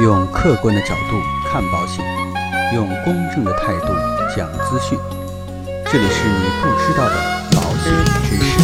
用客观的角度看保险，用公正的态度讲资讯。这里是你不知道的保险知识。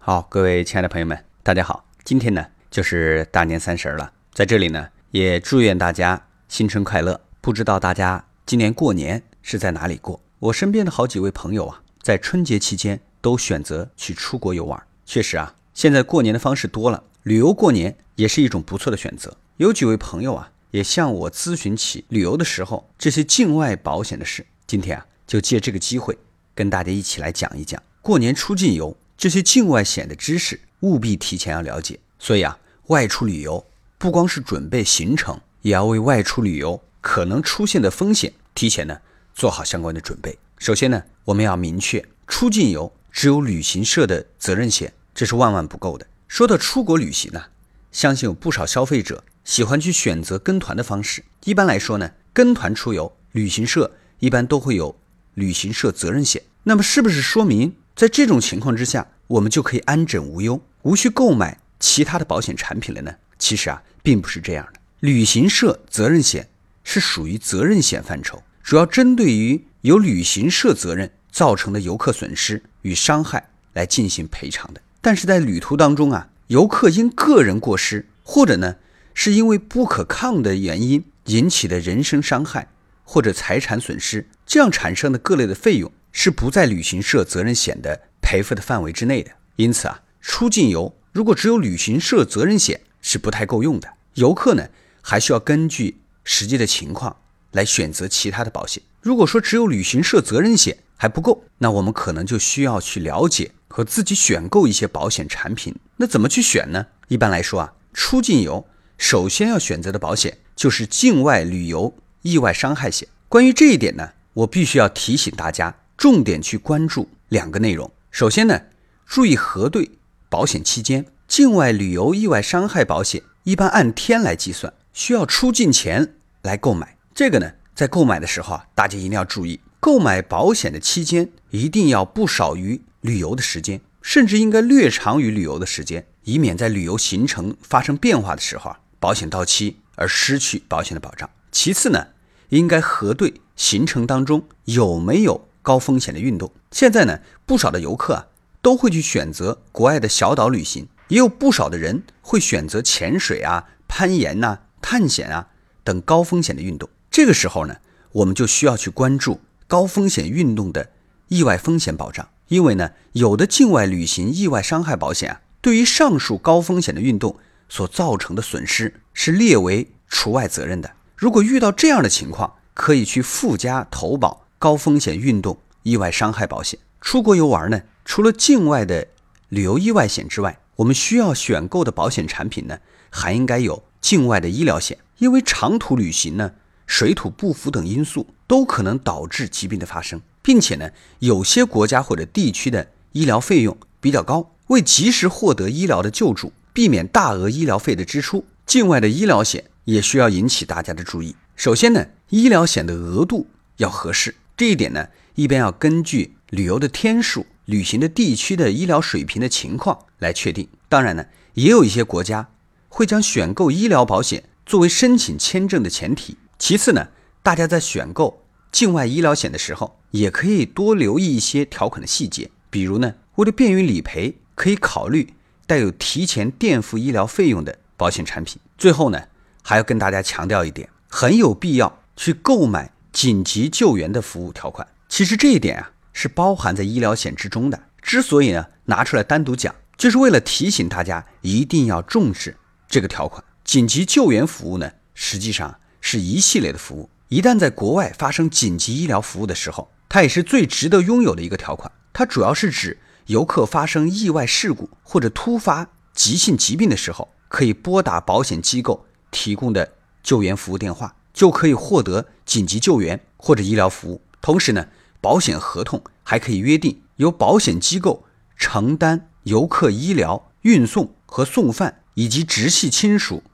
好，各位亲爱的朋友们，大家好。今天呢，就是大年三十了，在这里呢，也祝愿大家新春快乐。不知道大家今年过年是在哪里过？我身边的好几位朋友啊，在春节期间都选择去出国游玩。确实啊，现在过年的方式多了，旅游过年也是一种不错的选择。有几位朋友啊，也向我咨询起旅游的时候这些境外保险的事。今天啊，就借这个机会跟大家一起来讲一讲过年出境游这些境外险的知识，务必提前要了解。所以啊，外出旅游不光是准备行程，也要为外出旅游可能出现的风险提前呢做好相关的准备。首先呢，我们要明确，出境游只有旅行社的责任险，这是万万不够的。说到出国旅行呢，相信有不少消费者喜欢去选择跟团的方式。一般来说呢，跟团出游，旅行社一般都会有旅行社责任险。那么，是不是说明在这种情况之下，我们就可以安枕无忧，无需购买其他的保险产品了呢？其实啊，并不是这样的。旅行社责任险是属于责任险范畴，主要针对于由旅行社责任造成的游客损失与伤害来进行赔偿的。但是在旅途当中啊，游客因个人过失，或者呢是因为不可抗的原因引起的人身伤害或者财产损失，这样产生的各类的费用是不在旅行社责任险的赔付的范围之内的。因此啊，出境游如果只有旅行社责任险是不太够用的，游客呢还需要根据实际的情况来选择其他的保险。如果说只有旅行社责任险还不够，那我们可能就需要去了解和自己选购一些保险产品。那怎么去选呢？一般来说啊，出境游首先要选择的保险就是境外旅游意外伤害险。关于这一点呢，我必须要提醒大家，重点去关注两个内容。首先呢，注意核对保险期间，境外旅游意外伤害保险一般按天来计算，需要出境前来购买。这个呢，在购买的时候啊，大家一定要注意，购买保险的期间一定要不少于旅游的时间，甚至应该略长于旅游的时间，以免在旅游行程发生变化的时候啊，保险到期而失去保险的保障。其次呢，应该核对行程当中有没有高风险的运动。现在呢，不少的游客啊，都会去选择国外的小岛旅行，也有不少的人会选择潜水啊、攀岩呐、探险啊等高风险的运动。这个时候呢，我们就需要去关注高风险运动的意外风险保障，因为呢，有的境外旅行意外伤害保险啊，对于上述高风险的运动所造成的损失是列为除外责任的。如果遇到这样的情况，可以去附加投保高风险运动意外伤害保险。出国游玩呢，除了境外的旅游意外险之外，我们需要选购的保险产品呢，还应该有境外的医疗险，因为长途旅行呢。水土不服等因素都可能导致疾病的发生，并且呢，有些国家或者地区的医疗费用比较高，为及时获得医疗的救助，避免大额医疗费的支出，境外的医疗险也需要引起大家的注意。首先呢，医疗险的额度要合适，这一点呢，一般要根据旅游的天数、旅行的地区的医疗水平的情况来确定。当然呢，也有一些国家会将选购医疗保险作为申请签证的前提。其次呢，大家在选购境外医疗险的时候，也可以多留意一些条款的细节。比如呢，为了便于理赔，可以考虑带有提前垫付医疗费用的保险产品。最后呢，还要跟大家强调一点，很有必要去购买紧急救援的服务条款。其实这一点啊，是包含在医疗险之中的。之所以呢拿出来单独讲，就是为了提醒大家一定要重视这个条款。紧急救援服务呢，实际上。是一系列的服务，一旦在国外发生紧急医疗服务的时候，它也是最值得拥有的一个条款。它主要是指游客发生意外事故或者突发急性疾病的时候，可以拨打保险机构提供的救援服务电话，就可以获得紧急救援或者医疗服务。同时呢，保险合同还可以约定由保险机构承担游客医疗、运送和送饭以及直系亲属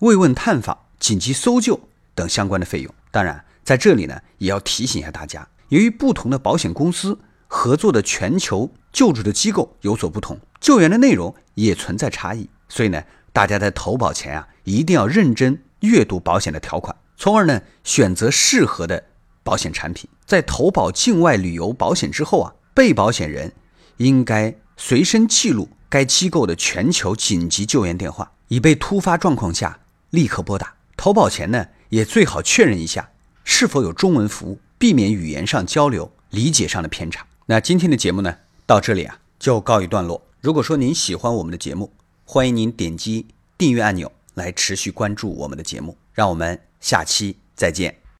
慰问探访。紧急搜救等相关的费用，当然在这里呢，也要提醒一下大家，由于不同的保险公司合作的全球救助的机构有所不同，救援的内容也存在差异。所以呢，大家在投保前啊，一定要认真阅读保险的条款，从而呢选择适合的保险产品。在投保境外旅游保险之后啊，被保险人应该随身记录该机构的全球紧急救援电话，以备突发状况下立刻拨打。投保前呢，也最好确认一下是否有中文服务，避免语言上交流理解上的偏差。那今天的节目呢，到这里啊就告一段落。如果说您喜欢我们的节目，欢迎您点击订阅按钮来持续关注我们的节目。让我们下期再见。